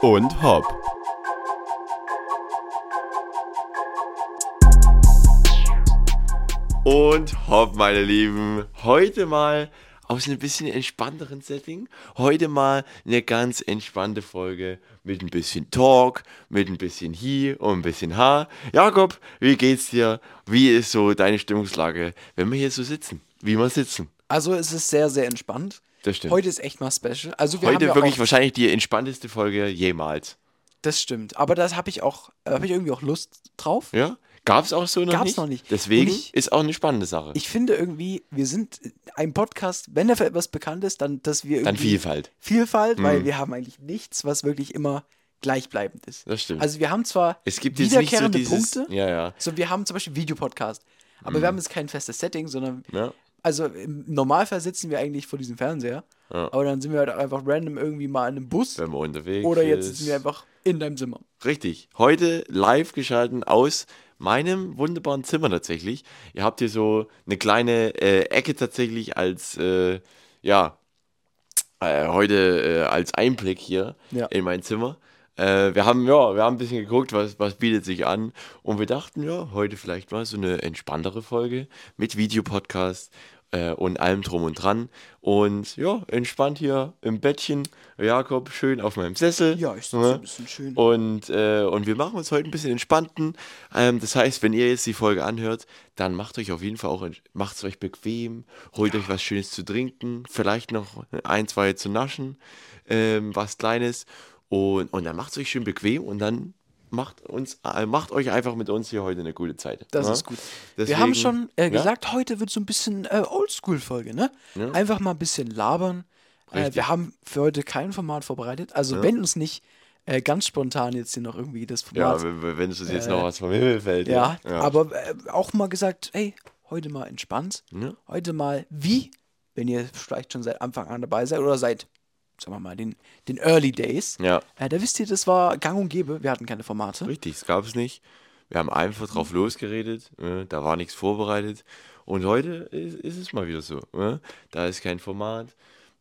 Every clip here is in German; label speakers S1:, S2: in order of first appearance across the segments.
S1: Und hopp. Und hopp, meine Lieben. Heute mal aus einem bisschen entspannteren Setting. Heute mal eine ganz entspannte Folge mit ein bisschen Talk, mit ein bisschen Hi und ein bisschen Ha. Jakob, wie geht's dir? Wie ist so deine Stimmungslage, wenn wir hier so sitzen? Wie wir sitzen?
S2: Also es ist sehr, sehr entspannt.
S1: Das stimmt.
S2: Heute ist echt mal special. Also wir haben
S1: Heute
S2: ja
S1: wirklich
S2: auch,
S1: wahrscheinlich die entspannteste Folge jemals.
S2: Das stimmt. Aber das habe ich auch, äh, habe ich irgendwie auch Lust drauf.
S1: Ja? Gab's auch so noch
S2: Gab's
S1: nicht?
S2: noch nicht.
S1: Deswegen
S2: ich-
S1: ist auch eine spannende Sache.
S2: Ich finde irgendwie, wir sind ein Podcast, wenn er für etwas bekannt ist, dann, dass wir
S1: Dann
S2: irgendwie
S1: Vielfalt.
S2: Vielfalt, weil wir haben eigentlich nichts, was wirklich immer gleichbleibend ist.
S1: Das stimmt.
S2: Also wir haben zwar
S1: Es gibt nicht so
S2: wiederkehrende
S1: dieses.
S2: Punkte.
S1: Ja, ja.
S2: So, wir haben zum Beispiel Videopodcast. Aber wir haben jetzt kein festes Setting, sondern
S1: ja.
S2: Also im Normalfall sitzen wir eigentlich vor diesem Fernseher.
S1: Ja.
S2: Aber dann sind wir halt einfach random irgendwie mal in einem Bus.
S1: Wenn man unterwegs
S2: Oder jetzt sitzen wir einfach in deinem Zimmer.
S1: Richtig. Heute live geschalten aus meinem wunderbaren Zimmer tatsächlich. Ihr habt hier so eine kleine äh, Ecke tatsächlich als, äh, ja, äh, heute äh, als Einblick hier
S2: Ja.
S1: in mein Zimmer. Äh, wir haben, ja, wir haben ein bisschen geguckt, was, was bietet sich an. Und wir dachten, ja, heute vielleicht mal so eine entspanntere Folge mit Videopodcast äh, und allem drum und dran. Und ja, entspannt hier im Bettchen. Jakob schön auf meinem Sessel.
S2: Ja, ich sitze
S1: Ne?
S2: ein bisschen schön.
S1: Und, äh, und wir machen uns heute ein bisschen entspannten. Ähm, das heißt, wenn ihr jetzt die Folge anhört, dann macht euch auf jeden Fall auch, macht es euch bequem, holt euch was Schönes zu trinken, vielleicht noch ein, zwei zu naschen, ähm, was Kleines. Und, und dann macht es euch schön bequem und dann macht, uns, äh, macht euch einfach mit uns hier heute eine gute Zeit.
S2: Das
S1: ja?
S2: ist gut.
S1: Deswegen-
S2: wir haben schon äh,
S1: Ja?
S2: gesagt, heute wird so ein bisschen äh, Oldschool-Folge, ne? Einfach mal ein bisschen labern. Äh, wir haben für heute kein Format vorbereitet. Also wenn uns nicht äh, ganz spontan jetzt hier noch irgendwie das
S1: Ja,
S2: Format.
S1: wenn, wenn es uns jetzt noch was vom Himmel fällt.
S2: Ja,
S1: ja.
S2: aber auch mal gesagt, hey, heute mal entspannt.
S1: Ja.
S2: Heute mal wie, wenn ihr vielleicht schon seit Anfang an dabei seid oder seit, sagen wir mal, den, den Early Days.
S1: Ja.
S2: Äh, da wisst ihr, das war gang und gäbe. Wir hatten keine Formate.
S1: Richtig, es gab es nicht. Wir haben einfach drauf losgeredet, äh, da war nichts vorbereitet. Und heute ist, ist es mal wieder so. äh. Da ist kein Format,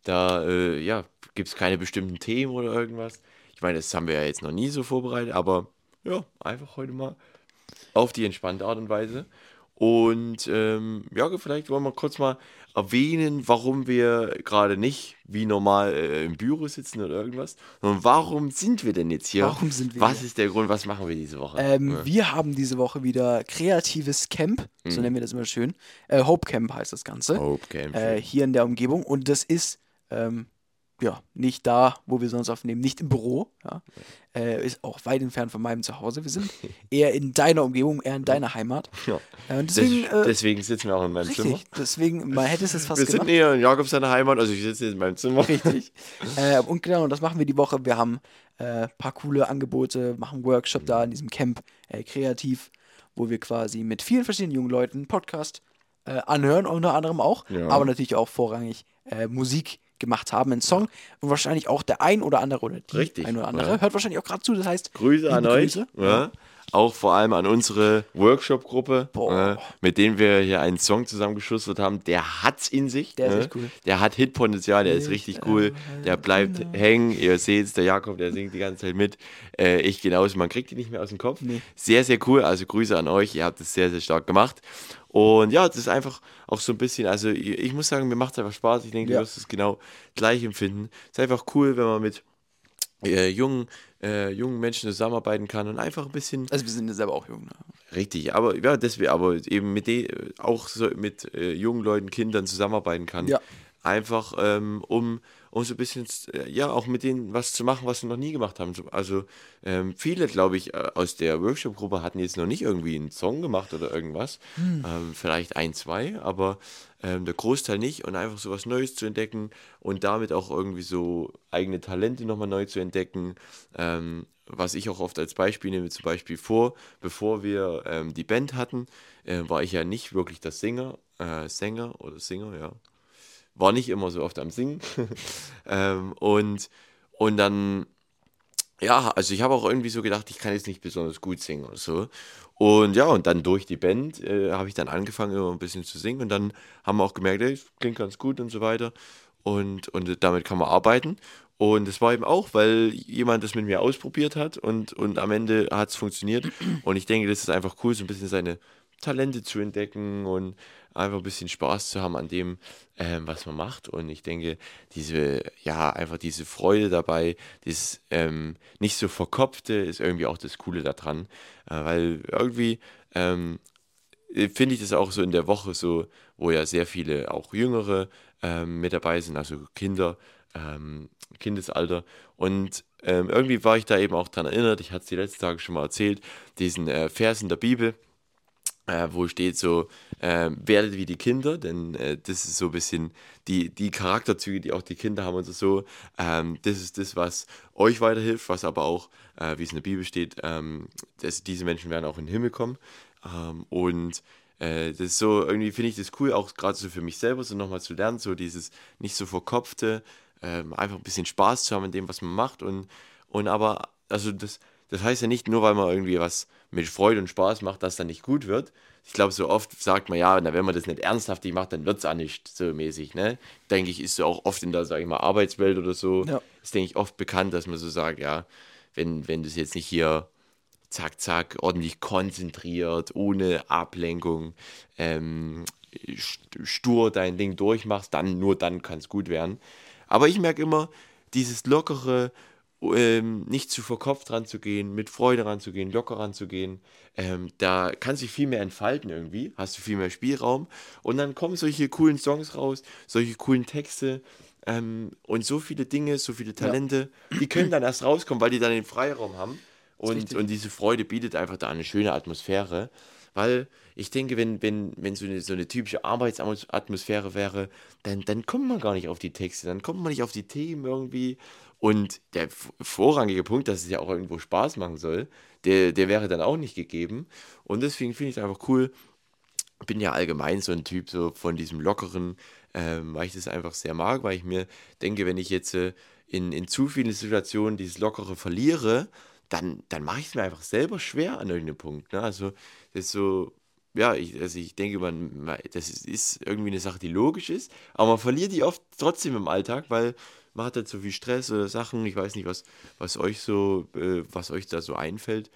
S1: da äh, ja, gibt es keine bestimmten Themen oder irgendwas. Ich meine, das haben wir ja jetzt noch nie so vorbereitet, aber ja, einfach heute mal auf die entspannte Art und Weise. Und ähm, ja, vielleicht wollen wir kurz mal erwähnen, warum wir gerade nicht wie normal äh, im Büro sitzen oder irgendwas, sondern warum sind wir denn jetzt hier?
S2: Warum sind wir
S1: Was
S2: hier?
S1: ist der Grund? Was machen wir diese Woche?
S2: Ähm,
S1: Ja.
S2: Wir haben diese Woche wieder kreatives Camp, so
S1: Mhm.
S2: nennen wir das immer schön. Äh, Hope Camp heißt das Ganze.
S1: Hope Camp.
S2: Äh, hier in der Umgebung. Und das ist ähm, ja nicht da, wo wir sonst aufnehmen, nicht im Büro. Ja. Äh, ist auch weit entfernt von meinem Zuhause. Wir sind eher in deiner Umgebung, eher in deiner Heimat.
S1: ja.
S2: Äh, deswegen, äh,
S1: deswegen sitzen wir auch in meinem Zimmer.
S2: richtig, deswegen, man hätte es jetzt fast
S1: Wir sind
S2: gemacht.
S1: eher in Jakobs seiner Heimat, also ich sitze in meinem Zimmer.
S2: Richtig. äh, und genau, und das machen wir die Woche. Wir haben ein äh, paar coole Angebote, machen einen Workshop da in diesem Camp, äh, kreativ, wo wir quasi mit vielen verschiedenen jungen Leuten Podcast anhören, unter anderem auch,
S1: Ja.
S2: aber natürlich auch vorrangig Musik gemacht haben, einen Song und wahrscheinlich auch der ein oder andere oder die
S1: Richtig,
S2: ein oder andere
S1: ja.
S2: hört wahrscheinlich auch gerade zu, das heißt
S1: Grüße an euch.
S2: Grüße.
S1: Ja. Auch vor allem an unsere Workshop-Gruppe, äh, mit denen wir hier einen Song zusammengeschustert haben. Der hat's in sich.
S2: Der ist
S1: ne?
S2: cool.
S1: Der hat Hitpotenzial, der ist
S2: Ich,
S1: richtig cool. Der bleibt hängen. Ihr seht's, der Jakob, der singt die ganze Zeit mit. Äh, ich genauso. Man kriegt die nicht mehr aus dem Kopf.
S2: Nee.
S1: Sehr, sehr cool. Also Grüße an euch. Ihr habt es sehr, sehr stark gemacht. Und ja, das ist einfach auch so ein bisschen, also ich ich muss sagen, mir macht es einfach Spaß. Ich denke,
S2: Ja.
S1: du wirst es genau gleich empfinden. Es ist einfach cool, wenn man mit äh, jungen, äh, jungen Menschen zusammenarbeiten kann und einfach ein bisschen
S2: Also wir sind ja selber auch jung. Ne?
S1: richtig, aber ja, deswegen, aber eben mit den, auch so mit äh, jungen Leuten, Kindern zusammenarbeiten kann.
S2: Ja.
S1: Einfach ähm, um, um so ein bisschen, äh, ja, auch mit denen was zu machen, was sie noch nie gemacht haben. So- Also ähm, viele, glaube ich, äh, aus der Workshop-Gruppe hatten jetzt noch nicht irgendwie einen Song gemacht oder irgendwas. Ähm, vielleicht ein, zwei, aber ähm, der Großteil nicht. Und einfach so was Neues zu entdecken und damit auch irgendwie so eigene Talente nochmal neu zu entdecken. Ähm, was ich auch oft als Beispiel nehme, zum Beispiel vor, bevor wir ähm, die Band hatten, äh, war ich ja nicht wirklich der Sänger, äh, Sänger oder Singer, ja. War nicht immer so oft am Singen. ähm, und, und dann, ja, also ich habe auch irgendwie so gedacht, ich kann jetzt nicht besonders gut singen oder so. Und ja, und dann durch die Band äh, habe ich dann angefangen, immer ein bisschen zu singen. Und dann haben wir auch gemerkt, ey, klingt ganz gut und so weiter. Und, und damit kann man arbeiten. Und es war eben auch, weil jemand das mit mir ausprobiert hat und, und am Ende hat es funktioniert. Und ich denke, das ist einfach cool, so ein bisschen seine Talente zu entdecken und einfach ein bisschen Spaß zu haben an dem, ähm, was man macht. Und ich denke, diese, ja, einfach diese Freude dabei, das ähm, nicht so verkopfte, ist irgendwie auch das Coole daran. Äh, weil irgendwie ähm, finde ich das auch so in der Woche so, wo ja sehr viele auch Jüngere ähm, mit dabei sind, also Kinder, ähm, Kindesalter. Und ähm, irgendwie war ich da eben auch daran erinnert, ich hatte es die letzten Tage schon mal erzählt, diesen äh, Vers in der Bibel, äh, wo steht so, äh, werdet wie die Kinder, denn äh, das ist so ein bisschen die, die Charakterzüge, die auch die Kinder haben und so. Ähm, das ist das, was euch weiterhilft, was aber auch, äh, wie es in der Bibel steht, ähm, dass diese Menschen werden auch in den Himmel kommen. Ähm, und äh, das ist so, irgendwie finde ich das cool, auch gerade so für mich selber, so nochmal zu lernen, so dieses nicht so verkopfte, ähm, einfach ein bisschen Spaß zu haben in dem, was man macht und, und aber, also das, das heißt ja nicht nur, weil man irgendwie was mit Freude und Spaß macht, dass dann nicht gut wird. Ich glaube, so oft sagt man, ja, na, wenn man das nicht ernsthaft macht, dann wird es auch nicht so mäßig, ne? Denke ich, ist so auch oft in der, sage ich mal, Arbeitswelt oder so, ja. ist, denke ich, oft bekannt, dass man so sagt, ja, wenn, wenn das jetzt nicht hier zack, zack, ordentlich konzentriert, ohne Ablenkung, ähm, stur dein Ding durchmachst, dann, nur dann kann es gut werden. Aber ich merke immer, dieses lockere, ähm, nicht zu verkopft ranzugehen, mit Freude ranzugehen, locker ranzugehen. Ähm, da kann sich viel mehr entfalten irgendwie, hast du viel mehr Spielraum. Und dann kommen solche coolen Songs raus, solche coolen Texte ähm, und so viele Dinge, so viele Talente, ja. die können dann erst rauskommen, weil die dann den Freiraum haben. Und, und diese Freude bietet einfach da eine schöne Atmosphäre, weil ich denke, wenn, wenn, wenn so, eine, so eine typische Arbeitsatmosphäre wäre, dann, dann kommt man gar nicht auf die Texte, dann kommt man nicht auf die Themen irgendwie und der vorrangige Punkt, dass es ja auch irgendwo Spaß machen soll, der, der wäre dann auch nicht gegeben. Und deswegen finde ich es einfach cool. Bin ja allgemein so ein Typ so von diesem lockeren, ähm, weil ich das einfach sehr mag, weil ich mir denke, wenn ich jetzt äh, in, in zu vielen Situationen dieses Lockere verliere, dann, dann mache ich es mir einfach selber schwer an irgendeinem Punkt. Ne? Also das ist so, ja, ich, also ich denke, man, das ist, irgendwie eine Sache, die logisch ist, aber man verliert die oft trotzdem im Alltag, weil man hat halt so viel Stress oder Sachen. Ich weiß nicht, was, was euch so, äh, was euch da so einfällt.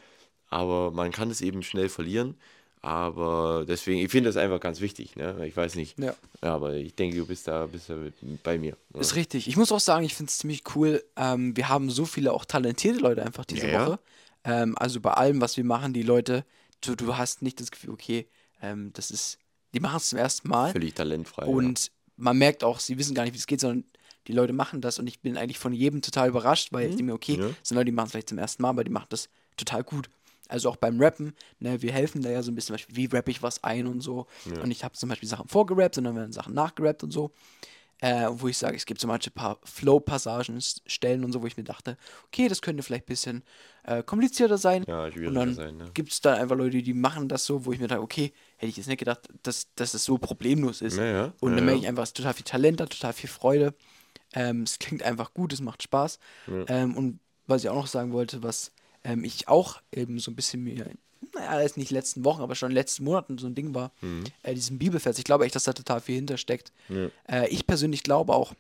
S1: Aber man kann es eben schnell verlieren. Aber deswegen, ich finde das einfach ganz wichtig. Ne? Ich weiß nicht. Ja. ja. Aber ich denke, du bist da, bist da bei mir.
S2: Oder? Ist richtig. Ich muss auch sagen, ich finde es ziemlich cool. Ähm, wir haben so viele auch talentierte Leute einfach diese ja, Woche. Ähm, also bei allem, was wir machen, die Leute, du, du hast nicht das Gefühl, okay, ähm, das ist, die machen es zum ersten Mal.
S1: Völlig talentfrei.
S2: Und ja. man merkt auch, sie wissen gar nicht, wie es geht, sondern die Leute machen das und ich bin eigentlich von jedem total überrascht, weil mhm. ich denke mir, okay, ja. sind Leute, die machen es vielleicht zum ersten Mal, aber die machen das total gut. Also auch beim Rappen, ne, wir helfen da ja so ein bisschen, Beispiel, wie rappe ich was ein und so. Ja. Und ich habe zum Beispiel Sachen vorgerappt und dann werden Sachen nachgerappt und so. Äh, wo ich sage, es gibt so manche paar Flow-Passagen, Stellen und so, wo ich mir dachte, okay, das könnte vielleicht ein bisschen äh, komplizierter sein. Ja, und dann sein, ne? gibt es da einfach Leute, die machen das so, wo ich mir dachte, okay, hätte ich jetzt nicht gedacht, dass, dass es so problemlos ist. Ja, ja. Und dann merke ich einfach, es ist total viel Talent da, total viel Freude. Ähm, es klingt einfach gut, es macht Spaß. Ja. Ähm, und was ich auch noch sagen wollte, was ähm, ich auch eben so ein bisschen mir, naja, ist nicht letzten Wochen, aber schon in den letzten Monaten so ein Ding war, mhm. äh, diesem Bibelfest. Ich glaube echt, dass da total viel hintersteckt. Ja. Äh, ich persönlich glaube auch,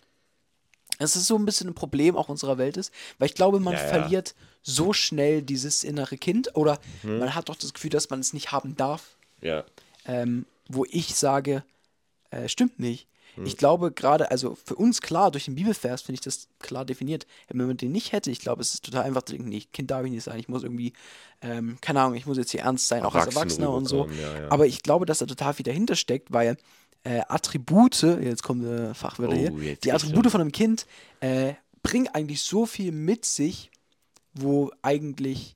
S2: dass es so ein bisschen ein Problem auch unserer Welt ist, weil ich glaube, man ja, verliert so schnell dieses innere Kind oder mhm. man hat doch das Gefühl, dass man es nicht haben darf.
S1: Ja.
S2: Ähm, wo ich sage, äh, stimmt nicht. Ich hm. glaube gerade, also für uns klar, durch den Bibelvers finde ich das klar definiert. Wenn man den nicht hätte, ich glaube, es ist total einfach zu denken, nee, Kind darf ich nicht sein, ich muss irgendwie, ähm, keine Ahnung, ich muss jetzt hier ernst sein, auch als Erwachsener und so. Ja, ja. Aber ich glaube, dass da total viel dahinter steckt, weil äh, Attribute, jetzt kommen äh, Fachwörter oh, hier, die Attribute von einem Kind äh, bringen eigentlich so viel mit sich, wo eigentlich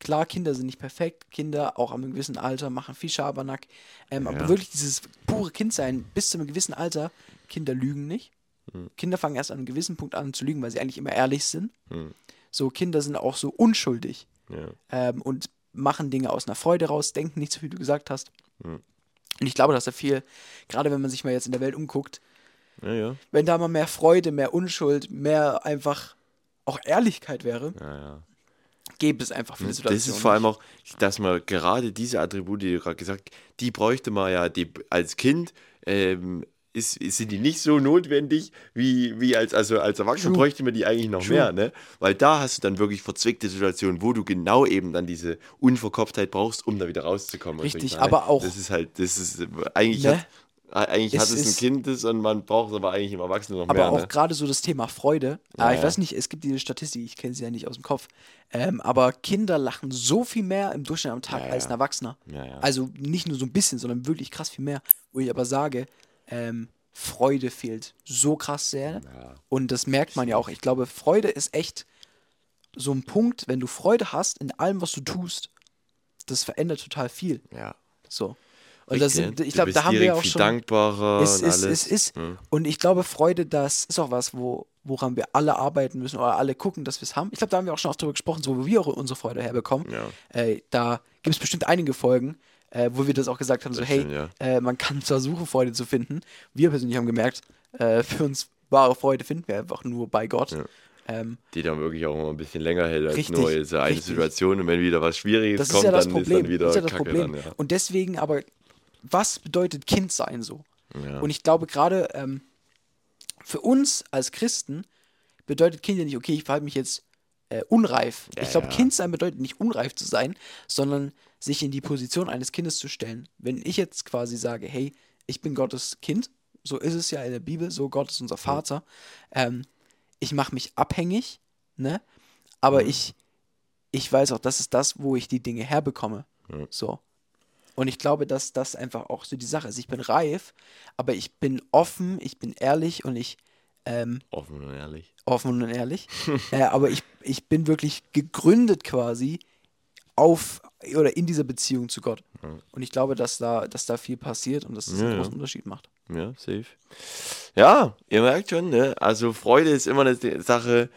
S2: Klar, Kinder sind nicht perfekt. Kinder, auch am gewissen Alter, machen viel Schabernack. Ähm, ja. Aber wirklich dieses pure Kindsein bis zu einem gewissen Alter, Kinder lügen nicht. Hm. Kinder fangen erst an einem gewissen Punkt an zu lügen, weil sie eigentlich immer ehrlich sind. Hm. So, Kinder sind auch so unschuldig. Ja. Ähm, und machen Dinge aus einer Freude raus, denken nicht so, wie du gesagt hast. Hm. Und ich glaube, dass da viel, gerade wenn man sich mal jetzt in der Welt umguckt,
S1: ja,
S2: wenn da mal mehr Freude, mehr Unschuld, mehr einfach auch Ehrlichkeit wäre, gäbe es einfach
S1: viele Situationen. Das ist vor allem auch, dass man gerade diese Attribute, die du gerade gesagt hast, die bräuchte man ja die, als Kind ähm, ist, sind die nicht so notwendig, wie, wie als, also als Erwachsener bräuchte man die eigentlich noch
S2: True.
S1: mehr, ne? Weil da hast du dann wirklich verzwickte Situationen, wo du genau eben dann diese Unverkopftheit brauchst, um da wieder rauszukommen.
S2: Richtig, aber auch-
S1: Das ist halt, das ist, eigentlich
S2: Ne?
S1: hat, eigentlich
S2: Es
S1: hat es ein
S2: ist-
S1: Kind das und man braucht es aber eigentlich im Erwachsenen noch
S2: Aber
S1: mehr,
S2: auch
S1: ne?
S2: gerade so das Thema Freude.
S1: Ja,
S2: äh, ich weiß nicht, es gibt diese Statistik, ich kenne sie ja nicht aus dem Kopf. Ähm, aber Kinder lachen so viel mehr im Durchschnitt am Tag
S1: Ja,
S2: als ein Erwachsener.
S1: Ja.
S2: Also nicht nur so ein bisschen, sondern wirklich krass viel mehr. Wo ich aber sage, ähm, Freude fehlt so krass sehr. Und das merkt man ja auch. Ich glaube, Freude ist echt so ein Punkt, wenn du Freude hast in allem, was du tust, das verändert total viel.
S1: Ja.
S2: So. Und das sind, ich glaube, da haben wir auch schon.
S1: dankbarer
S2: Es
S1: und
S2: ist, es ist.
S1: Hm.
S2: Und ich glaube, Freude, das ist auch was, wo, woran wir alle arbeiten müssen oder alle gucken, dass wir es haben. Ich glaube, da haben wir auch schon oft drüber gesprochen, so wo wir auch unsere Freude herbekommen.
S1: Ja.
S2: Äh, da gibt es bestimmt einige Folgen, äh, wo wir das auch gesagt haben, so
S1: Das
S2: hey,
S1: ja.
S2: äh, man kann versuchen, Freude zu finden. Wir persönlich haben gemerkt, äh, für uns wahre Freude finden wir einfach nur bei Gott.
S1: Ja.
S2: Ähm,
S1: die dann wirklich auch immer ein bisschen länger hält als
S2: Richtig,
S1: nur diese eine
S2: richtig.
S1: Situation und wenn wieder was Schwieriges
S2: das ist
S1: kommt,
S2: ja das
S1: dann
S2: Problem.
S1: ist dann wieder
S2: das ist ja das
S1: Kacke
S2: Problem.
S1: dann, ja.
S2: Und deswegen aber, was bedeutet Kind sein so?
S1: Ja.
S2: Und ich glaube gerade ähm, für uns als Christen bedeutet Kind ja nicht, okay, ich verhalte mich jetzt äh, unreif.
S1: Ja,
S2: ich glaube,
S1: ja.
S2: Kind sein bedeutet nicht unreif zu sein, sondern sich in die Position eines Kindes zu stellen. Wenn ich jetzt quasi sage, hey, ich bin Gottes Kind, so ist es ja in der Bibel, so Gott ist unser Vater, ähm, ich mache mich abhängig, ne? Aber ich, ich weiß auch, das ist das, wo ich die Dinge herbekomme.
S1: Ja.
S2: So. Und ich glaube, dass das einfach auch so die Sache ist. Ich bin reif, aber ich bin offen, ich bin ehrlich und ich ähm,
S1: Offen und ehrlich.
S2: offen und ehrlich. äh, aber ich, ich bin wirklich gegründet quasi auf oder in dieser Beziehung zu Gott. Und ich glaube, dass da, dass da viel passiert und dass es
S1: Ja,
S2: einen
S1: ja.
S2: großen Unterschied macht.
S1: Ja, safe. Ja, ihr merkt schon, ne? Also Freude ist immer eine Sache,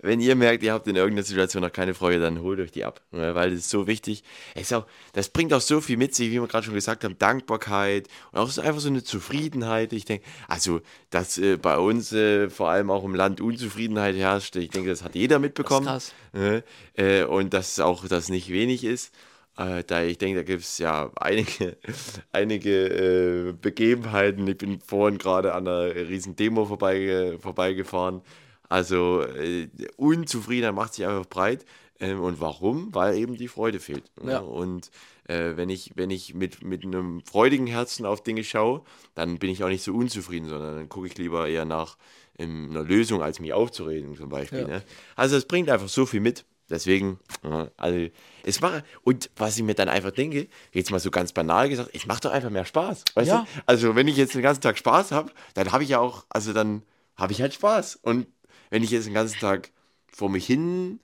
S1: wenn ihr merkt, ihr habt in irgendeiner Situation noch keine Freude, dann holt euch die ab. Ne? Weil das ist so wichtig. Es ist auch, das bringt auch so viel mit sich, wie wir gerade schon gesagt haben, Dankbarkeit und auch so einfach so eine Zufriedenheit. Ich denke, also, dass äh, bei uns äh, vor allem auch im Land Unzufriedenheit herrscht, ich denke, das hat jeder mitbekommen.
S2: krass.
S1: Ne? Äh, und dass auch das nicht wenig ist. Äh, da ich denke, da gibt es ja einige, einige äh, Begebenheiten. Ich bin vorhin gerade an einer riesen Demo vorbei, vorbeigefahren. Also äh, Unzufriedenheit macht sich einfach breit. Ähm, und warum? Weil eben die Freude fehlt. ne?
S2: Ja.
S1: Und äh, wenn ich, wenn ich mit, mit einem freudigen Herzen auf Dinge schaue, dann bin ich auch nicht so unzufrieden, sondern dann gucke ich lieber eher nach ähm, einer Lösung, als mich aufzureden zum Beispiel.
S2: Ja.
S1: Ne? Also es bringt einfach so viel mit. Deswegen, ja, also es macht, und was ich mir dann einfach denke, jetzt mal so ganz banal gesagt, es macht doch einfach mehr Spaß. Weißt
S2: Ja.
S1: du? Also wenn ich jetzt den ganzen Tag Spaß habe, dann habe ich ja auch, also dann habe ich halt Spaß. Und wenn ich jetzt den ganzen Tag vor mich hin,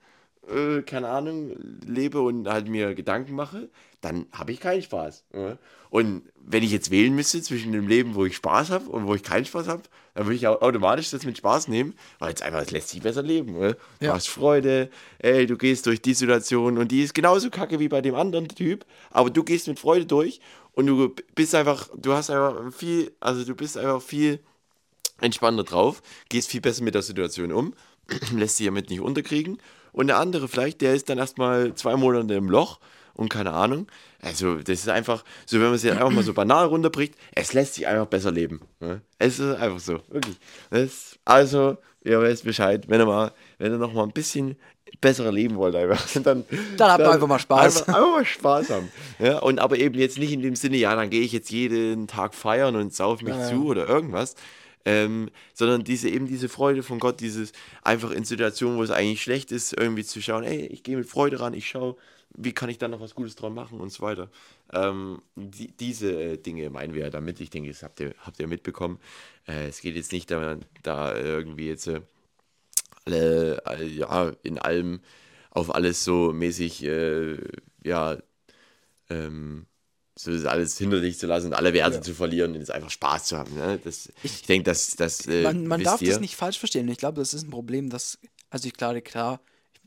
S1: äh, keine Ahnung, lebe und halt mir Gedanken mache, dann habe ich keinen Spaß. Ja? Und wenn ich jetzt wählen müsste zwischen dem Leben, wo ich Spaß habe und wo ich keinen Spaß habe, dann würde ich au- automatisch das mit Spaß nehmen, weil es einfach, es lässt sich besser leben. Ja? Du
S2: Ja.
S1: hast Freude, ey, du gehst durch die Situation und die ist genauso kacke wie bei dem anderen Typ, aber du gehst mit Freude durch und du bist einfach, du hast einfach viel, also du bist einfach viel entspannter drauf, gehst viel besser mit der Situation um, lässt sich damit nicht unterkriegen. Und der andere vielleicht, der ist dann erstmal zwei Monate im Loch und keine Ahnung. Also, das ist einfach, so wenn man es jetzt einfach mal so banal runterbricht, es lässt sich einfach besser leben. Ne? Es ist einfach so, wirklich. Das, also, ihr wisst Bescheid, wenn ihr mal, wenn ihr noch mal ein bisschen besser leben wollt, einfach, dann,
S2: Dann habt ihr einfach mal Spaß.
S1: Einfach, einfach mal Spaß haben. Ja, und aber eben jetzt nicht in dem Sinne, ja, dann gehe ich jetzt jeden Tag feiern und sauf mich
S2: Ja, ja.
S1: zu oder irgendwas. Ähm, sondern diese eben diese Freude von Gott, dieses einfach in Situationen, wo es eigentlich schlecht ist, irgendwie zu schauen, ey, ich gehe mit Freude ran, ich schaue, wie kann ich da noch was Gutes dran machen und so weiter. Ähm, die, diese äh, Dinge meinen wir ja damit. Ich denke, das habt ihr, habt ihr mitbekommen. Äh, es geht jetzt nicht da, da irgendwie jetzt äh, alle, äh, ja, in allem auf alles so mäßig, äh, ja, ähm, so das alles hinter sich zu lassen und alle Werte
S2: Ja.
S1: zu verlieren und jetzt einfach Spaß zu haben. Ne? Das, ich, denke, dass das äh,
S2: man man darf
S1: ihr.
S2: das nicht falsch verstehen. Ich glaube, das ist ein Problem, dass, also ich glaube, klar,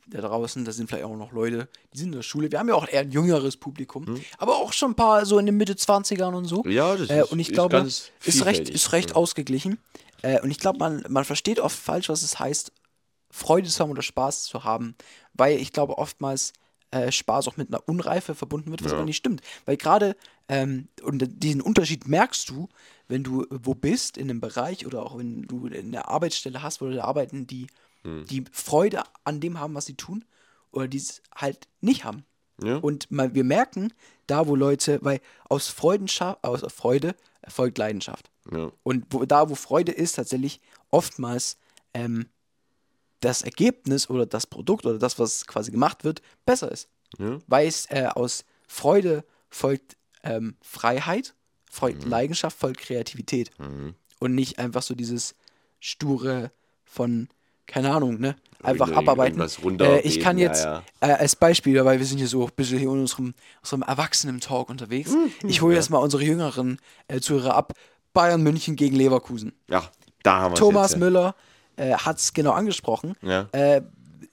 S2: da draußen, da sind vielleicht auch noch Leute, die sind in der Schule. Wir haben ja auch eher ein jüngeres Publikum, aber auch schon ein paar so in den Mitte 20ern und so.
S1: Hm. Ja, das
S2: äh,
S1: ist-
S2: Und ich
S1: ist
S2: glaube,
S1: ganz
S2: ist recht, ist recht
S1: ja.
S2: ausgeglichen. Äh, und ich glaube, man, man versteht oft falsch, was es heißt, Freude zu haben oder Spaß zu haben. Weil ich glaube, oftmals äh, Spaß auch mit einer Unreife verbunden wird, was aber nicht stimmt. Weil gerade, ähm, und diesen Unterschied merkst du, wenn du wo bist, in einem Bereich oder auch wenn du eine Arbeitsstelle hast, wo Leute arbeiten, die,
S1: Hm.
S2: die Freude an dem haben, was sie tun, oder die es halt nicht haben.
S1: Ja.
S2: Und mal, wir merken, da wo Leute, weil aus Freudenschaft, aus Freude erfolgt Leidenschaft.
S1: Ja.
S2: Und wo, da, wo Freude ist, tatsächlich oftmals ähm, das Ergebnis oder das Produkt oder das, was quasi gemacht wird, besser ist.
S1: Ja.
S2: Weil es äh, aus Freude folgt ähm, Freiheit, folgt
S1: Mhm.
S2: Leidenschaft, folgt Kreativität. Und nicht einfach so dieses sture von, keine Ahnung, ne? Einfach
S1: Irgend-
S2: abarbeiten. Äh, ich kann
S1: ja,
S2: jetzt
S1: ja.
S2: Äh, als Beispiel, weil wir sind hier so ein bisschen hier in unserem, unserem Erwachsenen-Talk unterwegs.
S1: Mhm.
S2: Ich hole jetzt mal unsere jüngeren äh, Zuhörer ab. Bayern München gegen Leverkusen.
S1: ja, da haben wir
S2: Thomas
S1: jetzt,
S2: Müller äh, hat es genau angesprochen.
S1: Ja.
S2: Äh,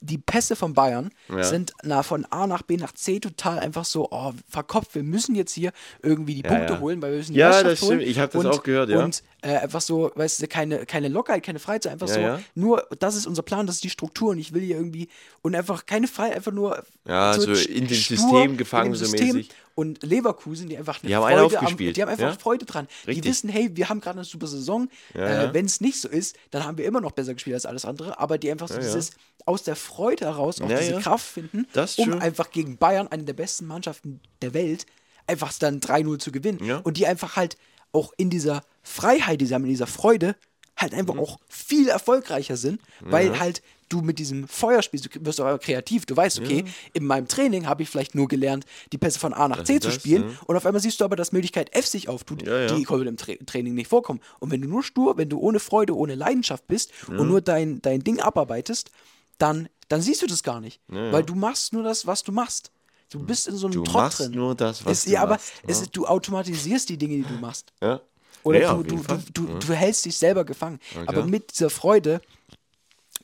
S2: die Pässe von Bayern
S1: Ja.
S2: sind na, von A nach B nach C total einfach so, oh, verkopft, wir müssen jetzt hier irgendwie die Punkte
S1: ja.
S2: holen, weil wir müssen die
S1: Ja,
S2: Meisterschaft
S1: das stimmt.
S2: holen.
S1: Ich hab das
S2: und,
S1: auch gehört, ja.
S2: Und äh, einfach so, weißt du, keine, keine Lockerheit, keine Freizeit, einfach
S1: Ja,
S2: so,
S1: ja.
S2: nur, das ist unser Plan, das ist die Struktur und ich will hier irgendwie, und einfach keine Freiheit, einfach nur
S1: Ja, so
S2: sch-
S1: in dem System gefangen, so mäßig.
S2: Und Leverkusen, die einfach eine
S1: Die haben
S2: Freude
S1: aufgespielt,
S2: die haben einfach
S1: ja.
S2: Freude dran. Die
S1: Richtig.
S2: wissen, hey, wir haben gerade eine super Saison.
S1: Ja,
S2: äh. Wenn es nicht so ist, dann haben wir immer noch besser gespielt als alles andere. Aber die einfach so dieses aus der Freude heraus auch diese. Kraft finden, um
S1: true.
S2: einfach gegen Bayern, eine der besten Mannschaften der Welt, einfach dann 3-0 zu gewinnen. Und die einfach halt auch in dieser Freiheit, die sie haben, in dieser Freude, halt einfach
S1: Mhm.
S2: auch viel erfolgreicher sind, weil halt du mit diesem Feuer spielst, du wirst auch kreativ, du weißt, okay, in meinem Training habe ich vielleicht nur gelernt, die Pässe von A nach C
S1: ist
S2: zu
S1: das,
S2: spielen
S1: ja.
S2: und auf einmal siehst du aber, dass Möglichkeit F sich auftut,
S1: Ja, ja.
S2: die konnte im Tra Training nicht vorkommen. Und wenn du nur stur, wenn du ohne Freude, ohne Leidenschaft bist und nur dein, dein Ding abarbeitest, dann, dann siehst du das gar nicht, weil du machst nur das, was du machst. Du bist in so einem
S1: Du
S2: Trott
S1: machst
S2: drin.
S1: nur das, was
S2: es,
S1: du
S2: ja, aber
S1: machst, ne?
S2: ist, du automatisierst die Dinge, die du machst.
S1: Ja.
S2: Oder
S1: Ja,
S2: du, du, du, du, hältst dich selber gefangen. Aber mit dieser Freude,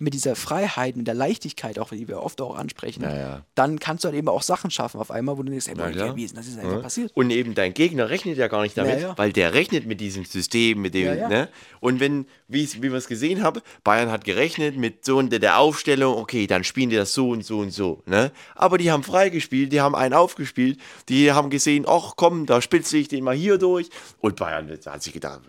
S2: mit dieser Freiheit, mit der Leichtigkeit, auch die wir oft auch ansprechen,
S1: Ja, ja.
S2: dann kannst du halt eben auch Sachen schaffen auf einmal, wo du denkst,
S1: klar.
S2: wie ist denn das jetzt einfach passiert?
S1: Und eben dein Gegner rechnet ja gar nicht damit,
S2: Ja, ja.
S1: weil der rechnet mit diesem System, mit dem,
S2: Ja, ja.
S1: ne? Und wenn, wie wir es gesehen haben, Bayern hat gerechnet mit so und der- Aufstellung, okay, dann spielen die das so und so und so, ne? Aber die haben freigespielt, die haben einen aufgespielt, die haben gesehen, ach komm, da spitze ich den mal hier durch. Und Bayern hat sich gedacht,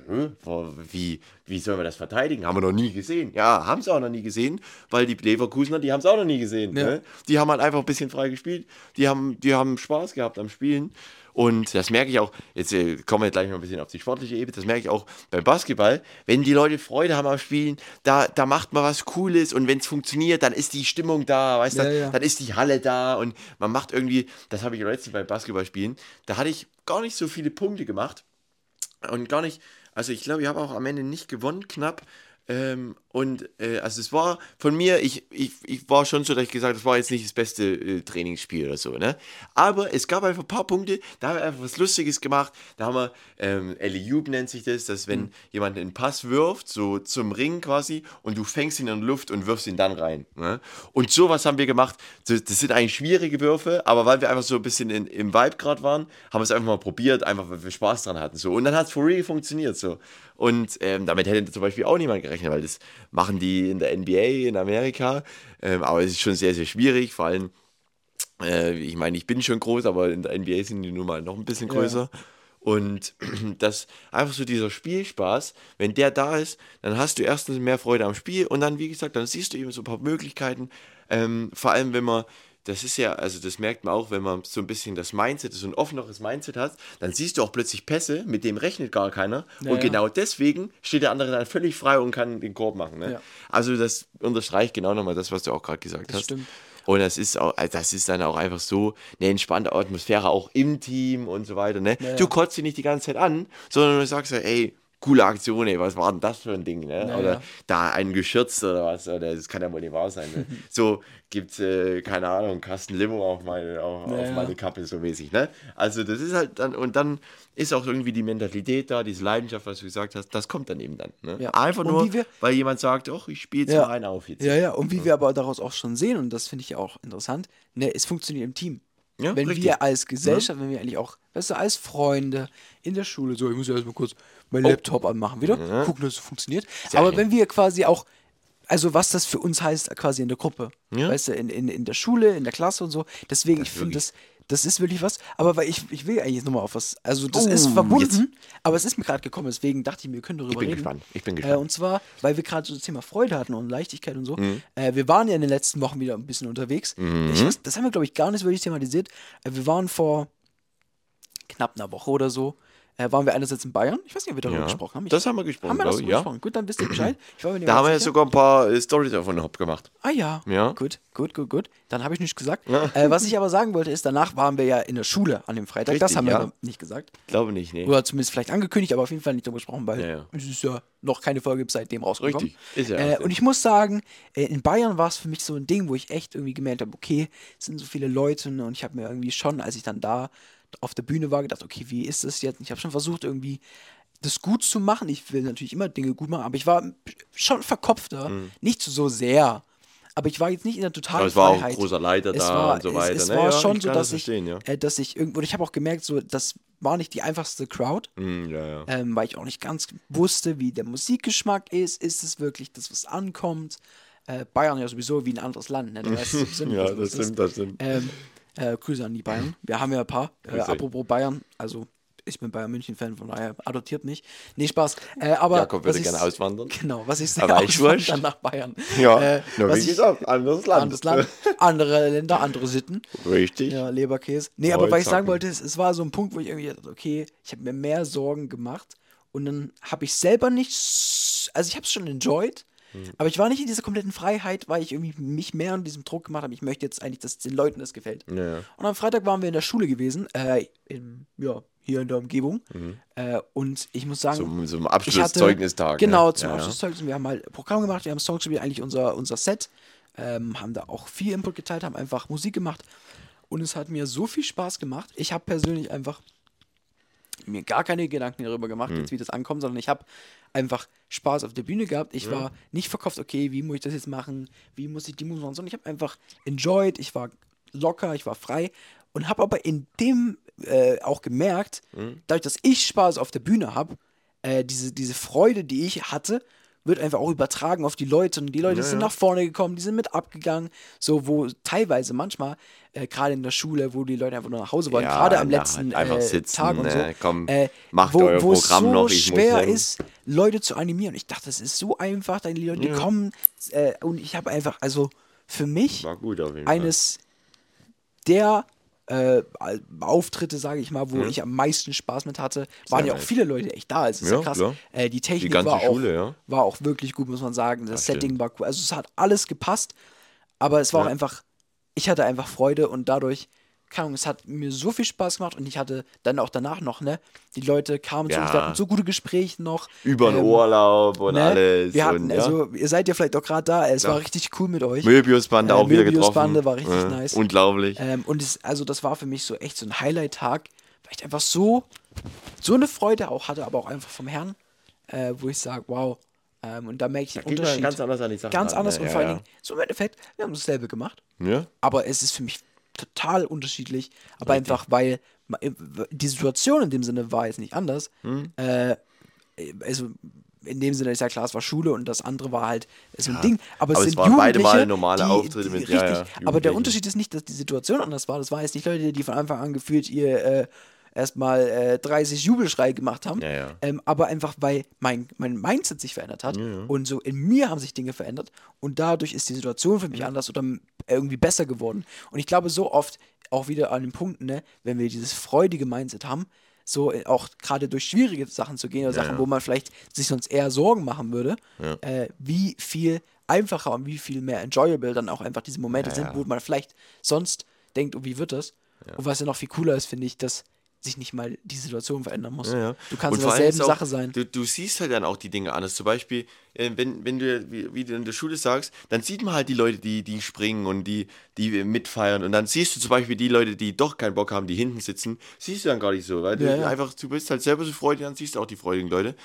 S1: boah, wie, wie sollen wir das verteidigen? Haben wir noch nie gesehen. Ja, haben sie auch noch nie gesehen, weil die Leverkusener, die haben es auch noch nie gesehen.
S2: Ja.
S1: Ne? Die haben halt einfach ein bisschen frei gespielt. Die haben, die haben Spaß gehabt am Spielen. Und das merke ich auch, jetzt äh, kommen wir gleich noch ein bisschen auf die sportliche Ebene, das merke ich auch beim Basketball. Wenn die Leute Freude haben am Spielen, da, da macht man was Cooles und wenn es funktioniert, dann ist die Stimmung da, weißt du,
S2: Ja, ja.
S1: dann ist die Halle da und man macht irgendwie, das habe ich letztens beim Basketballspielen, da hatte ich gar nicht so viele Punkte gemacht und gar nicht, also ich glaube, ich habe auch am Ende nicht gewonnen, knapp. Ähm, und äh, also es war von mir, ich, ich, ich war schon so, dass ich gesagt das war jetzt nicht das beste äh, Trainingsspiel oder so, ne? Aber es gab einfach ein paar Punkte, da haben wir einfach was Lustiges gemacht. Da haben wir, ähm, Alley-Oop nennt sich das, dass wenn jemand einen Pass wirft, so zum Ring quasi, und du fängst ihn in der Luft und wirfst ihn dann rein. Ne? Und sowas haben wir gemacht. Das, das sind eigentlich schwierige Würfe, aber weil wir einfach so ein bisschen in, im Vibe gerade waren, haben wir es einfach mal probiert, einfach weil wir Spaß dran hatten. So. Und dann hat es for real funktioniert. So. Und ähm, damit hätte zum Beispiel auch niemand gerechnet, weil das machen die in der NBA in Amerika. Ähm, aber es ist schon sehr, sehr schwierig, vor allem, äh, ich meine, ich bin schon groß, aber in der NBA sind die nun mal noch ein bisschen größer. Und das einfach so dieser Spielspaß, wenn der da ist, dann hast du erstens mehr Freude am Spiel und dann, wie gesagt, dann siehst du eben so ein paar Möglichkeiten. Ähm, vor allem, wenn man, das ist ja, also das merkt man auch, wenn man so ein bisschen das Mindset, so ein offeneres Mindset hat, dann siehst du auch plötzlich Pässe, mit dem rechnet gar keiner.
S2: Ja,
S1: und
S2: ja.
S1: genau deswegen steht der andere dann völlig frei und kann den Korb machen. Ne?
S2: Ja.
S1: Also das unterstreicht genau nochmal das, was du auch gerade gesagt hast.
S2: stimmt.
S1: Und das ist auch, also das ist dann auch einfach so eine entspannte Atmosphäre auch im Team und so weiter. Ne? Du kotzt dich nicht die ganze Zeit an, sondern du sagst ja, ey, coole Aktion, ey, was war denn das für ein Ding, ne?
S2: Ja,
S1: oder
S2: ja.
S1: da ein Geschürz oder was, oder das kann ja wohl nicht wahr sein. Ne? so gibt's, äh, keine Ahnung, Kasten Limo auf meine, auf,
S2: Ja,
S1: auf meine Kappe so mäßig, ne? Also das ist halt dann, und dann ist auch irgendwie die Mentalität da, diese Leidenschaft, was du gesagt hast, das kommt dann eben dann. Ne?
S2: Ja.
S1: Einfach nur,
S2: wir-
S1: weil jemand sagt, ach, ich spiele jetzt
S2: Ja.
S1: mal einen auf jetzt.
S2: Ja, ja, und wie wir aber daraus auch schon sehen, und das finde ich ja auch interessant, ne, es funktioniert im Team.
S1: Ja,
S2: wenn
S1: richtig.
S2: wir als Gesellschaft, wenn wir eigentlich auch, weißt du, als Freunde in der Schule, so, ich muss ja erstmal kurz
S1: Oh.
S2: meinen Laptop anmachen, wieder, gucken, dass es funktioniert.
S1: Sehr
S2: Aber
S1: schön.
S2: wenn wir quasi auch also was das für uns heißt, quasi in der Gruppe.
S1: Ja.
S2: Weißt du, in, in, in der Schule, in der Klasse und so. Deswegen, ich
S1: ist
S2: finde das, das ist wirklich was. Aber weil ich, ich will eigentlich nochmal auf was. Also, das
S1: Oh,
S2: ist verbunden,
S1: jetzt.
S2: aber es ist mir gerade gekommen, deswegen dachte ich mir, wir können darüber
S1: bin
S2: reden.
S1: gespannt, ich bin
S2: Äh,
S1: gespannt.
S2: und zwar, weil wir gerade so das Thema Freude hatten und Leichtigkeit und so.
S1: Mhm.
S2: Äh, wir waren ja in den letzten Wochen wieder ein bisschen unterwegs. Ich, weiß- das haben wir, glaube ich, gar nicht wirklich thematisiert. Äh, wir waren vor knapp einer Woche oder so, äh, waren wir einerseits in Bayern. Ich weiß nicht, ob wir darüber
S1: Ja.
S2: gesprochen haben. Ich,
S1: Das haben wir gesprochen,
S2: haben wir das
S1: ja.
S2: gesprochen? Gut, dann wisst ihr Bescheid.
S1: Da haben wir ja
S2: sicher.
S1: sogar ein paar äh, Storys davon noch gemacht.
S2: Ah ja.
S1: Ja.
S2: Gut, gut, gut, gut. Dann habe ich nichts gesagt. Äh, was ich aber sagen wollte, ist, danach waren wir ja in der Schule an dem Freitag. das
S1: Richtig,
S2: haben wir
S1: ja.
S2: aber nicht gesagt.
S1: Glaube nicht, nee.
S2: Oder zumindest vielleicht angekündigt, aber auf jeden Fall nicht darüber gesprochen, weil
S1: Ja, ja.
S2: es ist ja noch keine Folge seitdem rausgekommen.
S1: Richtig. Ist ja
S2: Äh, und ich muss sagen, äh, in Bayern war es für mich so ein Ding, wo ich echt irgendwie gemerkt habe, okay, es sind so viele Leute ne, und ich habe mir irgendwie schon, als ich dann da auf der Bühne war, gedacht, okay, wie ist das jetzt? Und ich habe schon versucht, irgendwie das gut zu machen. Ich will natürlich immer Dinge gut machen, aber ich war schon verkopfter. Nicht so sehr. Aber ich war jetzt nicht in der totalen
S1: Mhm. Aber es war auch ein
S2: Freiheit.
S1: großer Leiter
S2: es
S1: da
S2: war,
S1: und so
S2: es,
S1: weiter,
S2: Es
S1: ne?
S2: war
S1: Ja,
S2: schon so, dass
S1: das
S2: ich,
S1: verstehen, ja.
S2: äh, dass ich irgendwo, und ich habe auch gemerkt, so, das war nicht die einfachste Crowd
S1: Hm, ja,
S2: ähm, weil ich auch nicht ganz wusste, wie der Musikgeschmack ist. Ist es wirklich das, was ankommt? Äh, Bayern ja sowieso wie ein anderes Land. Ne? Weißt du sowieso nicht,
S1: ja, das stimmt, das stimmt.
S2: Ähm, äh, Grüße an die Bayern. Wir haben ja ein paar. Äh, apropos Bayern, also ich bin Bayern München-Fan, von daher adoptiert mich. Nee, Spaß. Äh, aber
S1: Jakob würde gerne auswandern.
S2: Genau, was ich sehr
S1: Aber ich wurscht.
S2: auswandern nach Bayern.
S1: Ja,
S2: äh,
S1: na,
S2: was
S1: wie
S2: ich-
S1: gesagt, anderes Land.
S2: Anderes Land, andere Länder, andere Sitten.
S1: Richtig.
S2: Ja, Leberkäse. Nee, aber was ich sagen wollte, ist, es war so ein Punkt, wo ich irgendwie dachte, okay, ich habe mir mehr Sorgen gemacht und dann habe ich selber nicht, also ich habe es schon enjoyed,
S1: Hm.
S2: aber ich war nicht in dieser kompletten Freiheit, weil ich irgendwie mich mehr in diesem Druck gemacht habe, ich möchte jetzt eigentlich, dass den Leuten das gefällt.
S1: Ja.
S2: Und am Freitag waren wir in der Schule gewesen, äh, in, ja, hier in der Umgebung äh, und ich muss sagen,
S1: Zum, zum Abschlusszeugnis-Tag.
S2: Genau,
S1: ne?
S2: zum
S1: ja.
S2: Abschlusszeugnis. Wir haben halt Programm gemacht, wir haben Songs gespielt, eigentlich unser, unser Set. Ähm, haben da auch viel Input geteilt, haben einfach Musik gemacht. Und es hat mir so viel Spaß gemacht. Ich habe persönlich einfach mir gar keine Gedanken darüber gemacht,
S1: Hm.
S2: jetzt wie das ankommt, sondern ich habe einfach Spaß auf der Bühne gehabt. Ich war nicht verkauft, okay, wie muss ich das jetzt machen, wie muss ich die Musik machen, sondern ich habe einfach enjoyed, ich war locker, ich war frei und habe aber in dem äh, auch gemerkt,
S1: Hm.
S2: dadurch, dass ich Spaß auf der Bühne habe, äh, diese, diese Freude, die ich hatte, wird einfach auch übertragen auf die Leute und die Leute
S1: Ja,
S2: sind
S1: ja.
S2: nach vorne gekommen, die sind mit abgegangen, so wo teilweise manchmal, äh, gerade in der Schule, wo die Leute einfach nur nach Hause wollen,
S1: Ja,
S2: gerade am letzten
S1: einfach
S2: äh,
S1: sitzen,
S2: Tag und so,
S1: ne, komm,
S2: äh,
S1: macht
S2: wo,
S1: euer Programm
S2: so
S1: noch, ich muss
S2: schwer
S1: hin.
S2: ist, Leute zu animieren. Ich dachte, das ist so einfach, deine Leute die kommen äh, und ich habe einfach, also für mich eines der äh, Auftritte, sage ich mal, wo
S1: Mhm.
S2: ich am meisten Spaß mit hatte, waren ja auch
S1: nice.
S2: viele Leute echt da. Es ist ja,
S1: Ja,
S2: krass. Äh, die Technik
S1: ganze
S2: war,
S1: Schule,
S2: auch,
S1: ja.
S2: war auch wirklich gut, muss man sagen. Das,
S1: Das
S2: Setting
S1: stimmt.
S2: war cool. Also es hat alles gepasst, aber es war
S1: Ja.
S2: auch einfach, ich hatte einfach Freude und dadurch, keine Ahnung, es hat mir so viel Spaß gemacht und ich hatte dann auch danach noch, ne, die Leute kamen zu uns, wir
S1: Ja.
S2: hatten so gute Gespräche noch.
S1: Über den
S2: Ähm,
S1: Urlaub und
S2: ne?
S1: alles.
S2: Wir hatten,
S1: und, ja.
S2: also, ihr seid ja vielleicht auch gerade da, es war richtig cool mit euch.
S1: Möbiusbande
S2: Äh,
S1: auch wieder getroffen.
S2: Möbiusbande war richtig
S1: Ja,
S2: nice.
S1: Unglaublich.
S2: Ähm, und es, also das war für mich so echt so ein Highlight-Tag, weil ich einfach so, so eine Freude auch hatte, aber auch einfach vom Herrn, äh, wo ich sage, wow. Ähm, und da merke ich den Unterschied.
S1: ganz anders an die Sachen
S2: Ganz anders
S1: ne?
S2: und
S1: Ja,
S2: vor allen
S1: ja.
S2: Dingen, so im Endeffekt, wir haben dasselbe gemacht,
S1: Ja?
S2: aber es ist für mich total unterschiedlich, aber einfach, weil ma- die Situation in dem Sinne war jetzt nicht anders.
S1: Hm.
S2: Äh, also in dem Sinne ist ja klar, es war Schule und das andere war halt so ein
S1: Ja,
S2: Ding. Aber es
S1: aber es
S2: sind
S1: waren beide Male normale
S2: die,
S1: Auftritte
S2: die,
S1: mit-
S2: richtig.
S1: ja, ja,
S2: aber der. Unterschied ist nicht, dass die Situation anders war. Das waren jetzt nicht Leute, die von Anfang an gefühlt ihr äh, erstmal äh, 30 Jubelschrei gemacht haben.
S1: Ja, ja.
S2: Ähm, aber einfach, weil mein, mein Mindset sich verändert hat und so in mir haben sich Dinge verändert und dadurch ist die Situation für mich anders oder irgendwie besser geworden. Und ich glaube, so oft auch wieder an den Punkten, ne, wenn wir dieses freudige Mindset haben, so äh, auch gerade durch schwierige Sachen zu gehen oder Sachen,
S1: ja.
S2: wo man vielleicht sich sonst eher Sorgen machen würde,
S1: Ja.
S2: äh, wie viel einfacher und wie viel mehr enjoyable dann auch einfach diese Momente
S1: Ja,
S2: sind,
S1: ja.
S2: wo man vielleicht sonst denkt, oh, wie wird das? Und was ja noch viel cooler ist, finde ich, dass sich nicht mal die Situation verändern muss.
S1: Ja, ja.
S2: Du kannst in derselben
S1: auch,
S2: Sache sein.
S1: Du, du siehst halt dann auch die Dinge anders. Zum Beispiel, äh, wenn, wenn du, wie, wie du in der Schule sagst, dann sieht man halt die Leute, die, die springen und die, die mitfeiern. Und dann siehst du zum Beispiel die Leute, die doch keinen Bock haben, die hinten sitzen, siehst du dann gar nicht so. Weil
S2: Ja,
S1: du einfach, du bist halt selber so freudig, dann siehst du auch die freudigen Leute.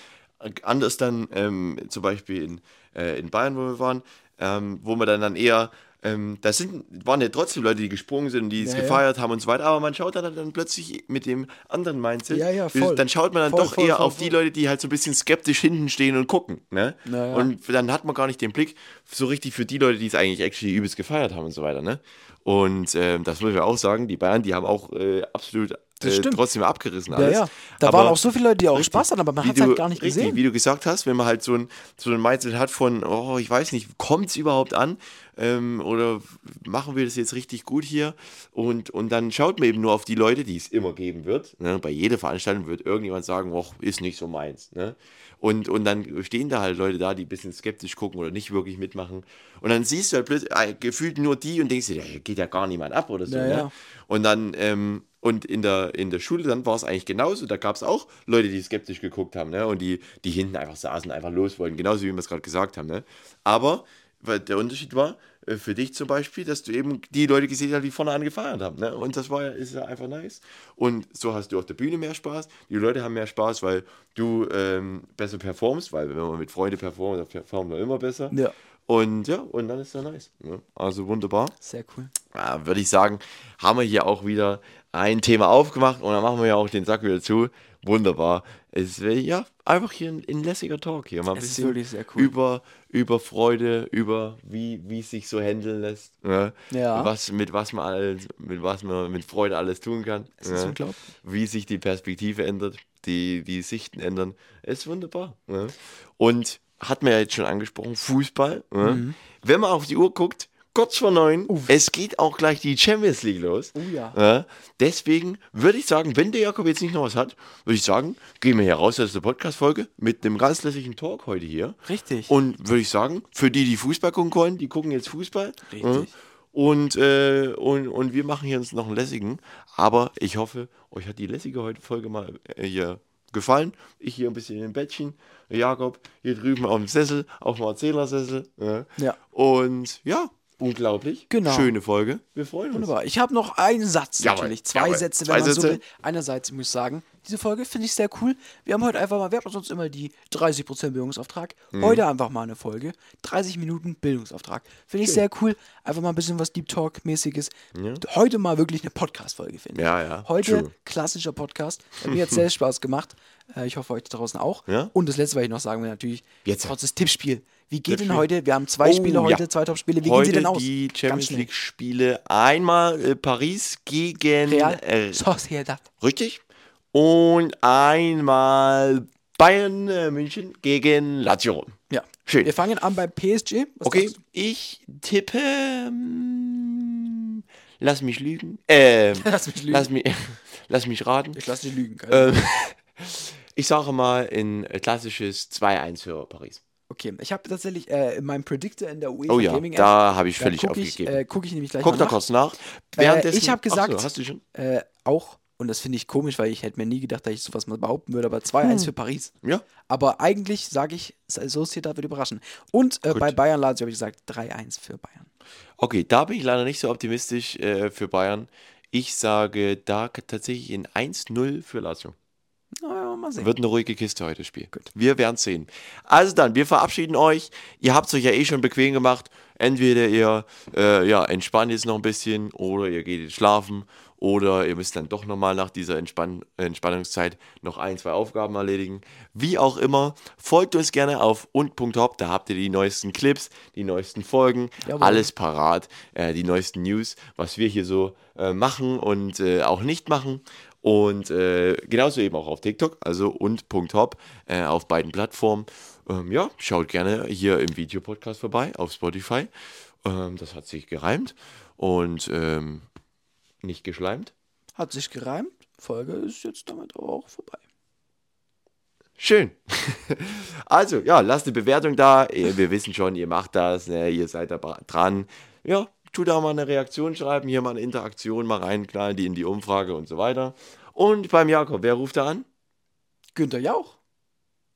S1: Anders dann ähm, zum Beispiel in, äh, in Bayern, wo wir waren, ähm, wo man dann, dann eher, ähm, das sind, waren ja trotzdem Leute, die gesprungen sind, die es
S2: Ja, ja.
S1: gefeiert haben und so weiter, aber man schaut dann, dann plötzlich mit dem anderen Mindset,
S2: Ja, ja, voll.
S1: dann schaut man dann
S2: Voll,
S1: doch
S2: voll,
S1: eher
S2: voll,
S1: auf die. Leute, die halt so ein bisschen skeptisch hinten stehen und gucken. Ne?
S2: Ja, ja.
S1: Und dann hat man gar nicht den Blick so richtig für die Leute, die es eigentlich actually übelst gefeiert haben und so weiter. Ne? Und ähm, das muss ich auch sagen, die Bayern, die haben auch äh, absolut
S2: Das
S1: äh,
S2: stimmt.
S1: trotzdem abgerissen
S2: Ja,
S1: alles.
S2: ja. Da
S1: Aber
S2: waren auch so viele Leute, die auch
S1: richtig,
S2: Spaß hatten, aber man hat es halt gar nicht
S1: richtig,
S2: gesehen.
S1: Wie du gesagt hast, wenn man halt so ein, so ein Mindset hat von, oh, ich weiß nicht, kommt es überhaupt an? Ähm, oder machen wir das jetzt richtig gut hier? Und, und dann schaut man eben nur auf die Leute, die es immer geben wird. Ne? Bei jeder Veranstaltung wird irgendjemand sagen, oh, ist nicht so meins. Ne? Und, und dann stehen da halt Leute da, die ein bisschen skeptisch gucken oder nicht wirklich mitmachen. Und dann siehst du halt plötzlich äh, gefühlt nur die und denkst dir, ja, geht ja gar niemand ab oder so.
S2: Ja,
S1: ne?
S2: ja.
S1: Und dann, ähm, und in der, in der Schule dann war es eigentlich genauso. Da gab es auch Leute, die skeptisch geguckt haben, ne? Und die, die hinten einfach saßen, einfach los wollten, genauso wie wir es gerade gesagt haben, ne? Aber weil der Unterschied war, äh, für dich zum Beispiel, dass du eben die Leute gesehen hast, die vorne an gefeiert haben. Ne? Und das war ja, ist ja einfach nice. Und so hast du auf der Bühne mehr Spaß. Die Leute haben mehr Spaß, weil du ähm, besser performst, weil wenn man mit Freunden performt, dann performt man immer besser.
S2: Ja.
S1: Und ja, und dann ist er nice. Ne? Also wunderbar
S2: Sehr cool.
S1: ja, würde ich sagen, haben wir hier auch wieder ein Thema aufgemacht und dann machen wir ja auch den Sack wieder zu. Wunderbar. Es wäre ja einfach hier ein, ein lässiger Talk hier. Mal ein
S2: Es ist
S1: bisschen
S2: wirklich sehr cool.
S1: über, über Freude, über wie, wie es sich so handeln lässt. Ne?
S2: Ja.
S1: Was, mit was man alles, mit was man mit Freude alles tun kann.
S2: Es ist
S1: ne?
S2: unglaublich.
S1: Wie sich die Perspektive ändert, die, die Sichten ändern. Ist wunderbar. Ne? Und hat man ja jetzt schon angesprochen, Fußball. Ne?
S2: Mhm.
S1: Wenn man auf die Uhr guckt, kurz vor neun, es geht auch gleich die Champions League los.
S2: Oh ja.
S1: Ja, deswegen würde ich sagen, wenn der Jakob jetzt nicht noch was hat, würde ich sagen, gehen wir hier raus aus der Podcast-Folge mit einem ganz lässigen Talk heute hier.
S2: Richtig.
S1: Und würde ich sagen, für die, die Fußball gucken wollen, die gucken jetzt Fußball.
S2: Richtig.
S1: Ja. Und, äh, und, und wir machen hier uns noch einen lässigen. Aber ich hoffe, euch hat die lässige heute Folge mal äh, hier gefallen. Ich hier ein bisschen im Bettchen. Jakob hier drüben auf dem Sessel, auf dem Erzählersessel. Ja.
S2: Ja.
S1: Und ja, unglaublich.
S2: Genau.
S1: Schöne Folge. Wir freuen uns.
S2: Wunderbar. Ich habe noch einen Satz
S1: Jawohl,
S2: natürlich. Zwei
S1: jawohl.
S2: Sätze,
S1: Zwei
S2: wenn man so
S1: Sätze.
S2: will. Einerseits, ich muss sagen, diese Folge finde ich sehr cool. Wir haben heute einfach mal, wir haben sonst immer die 30% Bildungsauftrag.
S1: Mhm.
S2: Heute einfach mal eine Folge. 30 Minuten Bildungsauftrag. Finde ich sehr cool. Einfach mal ein bisschen was Deep Talk-mäßiges. Heute mal wirklich eine Podcast-Folge, finde ich.
S1: Ja, ja,
S2: Heute
S1: true.
S2: klassischer Podcast. Äh, Mir hat sehr Spaß gemacht. Äh, Ich hoffe, euch da draußen auch.
S1: Ja?
S2: Und das letzte, was ich noch sagen will, natürlich,
S1: Jetzt.
S2: trotz des Tippspiel. Wie geht denn
S1: Tippspiel.
S2: heute? Wir haben zwei
S1: Oh,
S2: Spiele heute,
S1: ja.
S2: zwei Top-Spiele. Wie
S1: Heute
S2: gehen sie denn aus?
S1: die Champions
S2: schnell.
S1: League Spiele. Einmal äh, Paris gegen
S2: Real
S1: äh,
S2: Sociedad.
S1: richtig und einmal Bayern äh, München gegen Lazio.
S2: Ja.
S1: Schön.
S2: Wir fangen an bei PSG. Was
S1: Okay, ich tippe. mm, lass mich lügen. Ähm,
S2: Lass mich lügen.
S1: Lass mich, lass mich raten.
S2: Ich lasse dich lügen.
S1: Ähm, ich sage mal ein klassisches 2-1 für Paris.
S2: Okay, ich habe tatsächlich äh, in meinem Predictor in der UEFA
S1: Oh ja,
S2: Gaming App,
S1: da habe ich völlig
S2: guck ich,
S1: aufgegeben.
S2: äh, gucke ich nämlich gleich
S1: Guck
S2: mal
S1: da
S2: nach.
S1: kurz nach.
S2: Äh, ich hab
S1: Ach
S2: gesagt-
S1: so, hast du schon?
S2: Äh, auch, und das finde ich komisch, weil ich hätte mir nie gedacht, dass ich sowas mal behaupten würde, aber
S1: Hm.
S2: 2-1 für Paris.
S1: Ja.
S2: Aber eigentlich sage ich, Sociedad wird überraschen. Und äh, bei Bayern Lazio habe ich gesagt 3-1 für Bayern.
S1: Okay, da bin ich leider nicht so optimistisch äh, für Bayern. Ich sage da tatsächlich in 1-0 für Lazio.
S2: Mal sehen.
S1: Wird eine ruhige Kiste heute das Spiel.
S2: Gut.
S1: Wir werden sehen. Also dann, wir verabschieden euch. Ihr habt es euch ja eh schon bequem gemacht. Entweder ihr äh, ja, entspannt jetzt noch ein bisschen oder ihr geht jetzt schlafen oder ihr müsst dann doch nochmal nach dieser Entspann Entspannungszeit noch ein, zwei Aufgaben erledigen. Wie auch immer, folgt uns gerne auf und.hop. Da habt ihr die neuesten Clips, die neuesten Folgen,
S2: Jawohl.
S1: alles parat, äh, die neuesten News, was wir hier so äh, machen und äh, auch nicht machen. Und äh, genauso eben auch auf TikTok, also und Punkt Hop äh, auf beiden Plattformen. Ähm, ja, schaut gerne hier im Videopodcast vorbei auf Spotify. Ähm, das hat sich gereimt und ähm, nicht geschleimt.
S2: Hat sich gereimt. Folge ist jetzt damit aber auch vorbei.
S1: Schön. Also, ja, lasst eine Bewertung da. Wir wissen schon, ihr macht das, ne? ihr seid da dran. Ja, tut da mal eine Reaktion schreiben, hier mal eine Interaktion mal reinknallen, die in die Umfrage und so weiter. Und beim Jakob, wer ruft da an?
S2: Günther Jauch.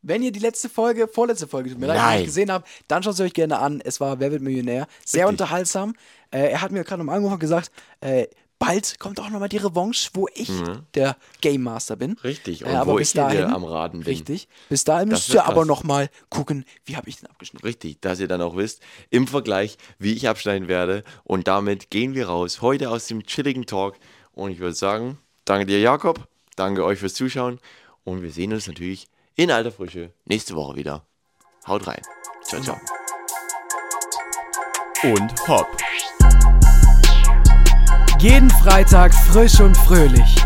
S2: Wenn ihr die letzte Folge, vorletzte Folge, tut mir leid, nicht gesehen habt, dann schaut sie euch gerne an. Es war Wer wird Millionär? Sehr
S1: Richtig.
S2: unterhaltsam. Äh, er hat mir gerade angerufen und gesagt, äh, bald kommt auch nochmal die Revanche, wo ich der Game Master bin.
S1: Mhm. Richtig,
S2: Äh,
S1: und
S2: aber
S1: wo
S2: bis
S1: ich hier der
S2: dahin,
S1: am Raden bin.
S2: Richtig. Bis dahin
S1: Das
S2: müsst ihr aber nochmal gucken, wie habe ich den abgeschnitten.
S1: Richtig, dass ihr dann auch wisst, im Vergleich, wie ich abschneiden werde. Und damit gehen wir raus, heute aus dem chilligen Talk. Und ich würde sagen, danke dir, Jakob. Danke euch fürs Zuschauen. Und wir sehen uns natürlich in alter Frische nächste Woche wieder. Haut rein. Ciao, ciao.
S3: Und hopp.
S4: Jeden Freitag frisch und fröhlich.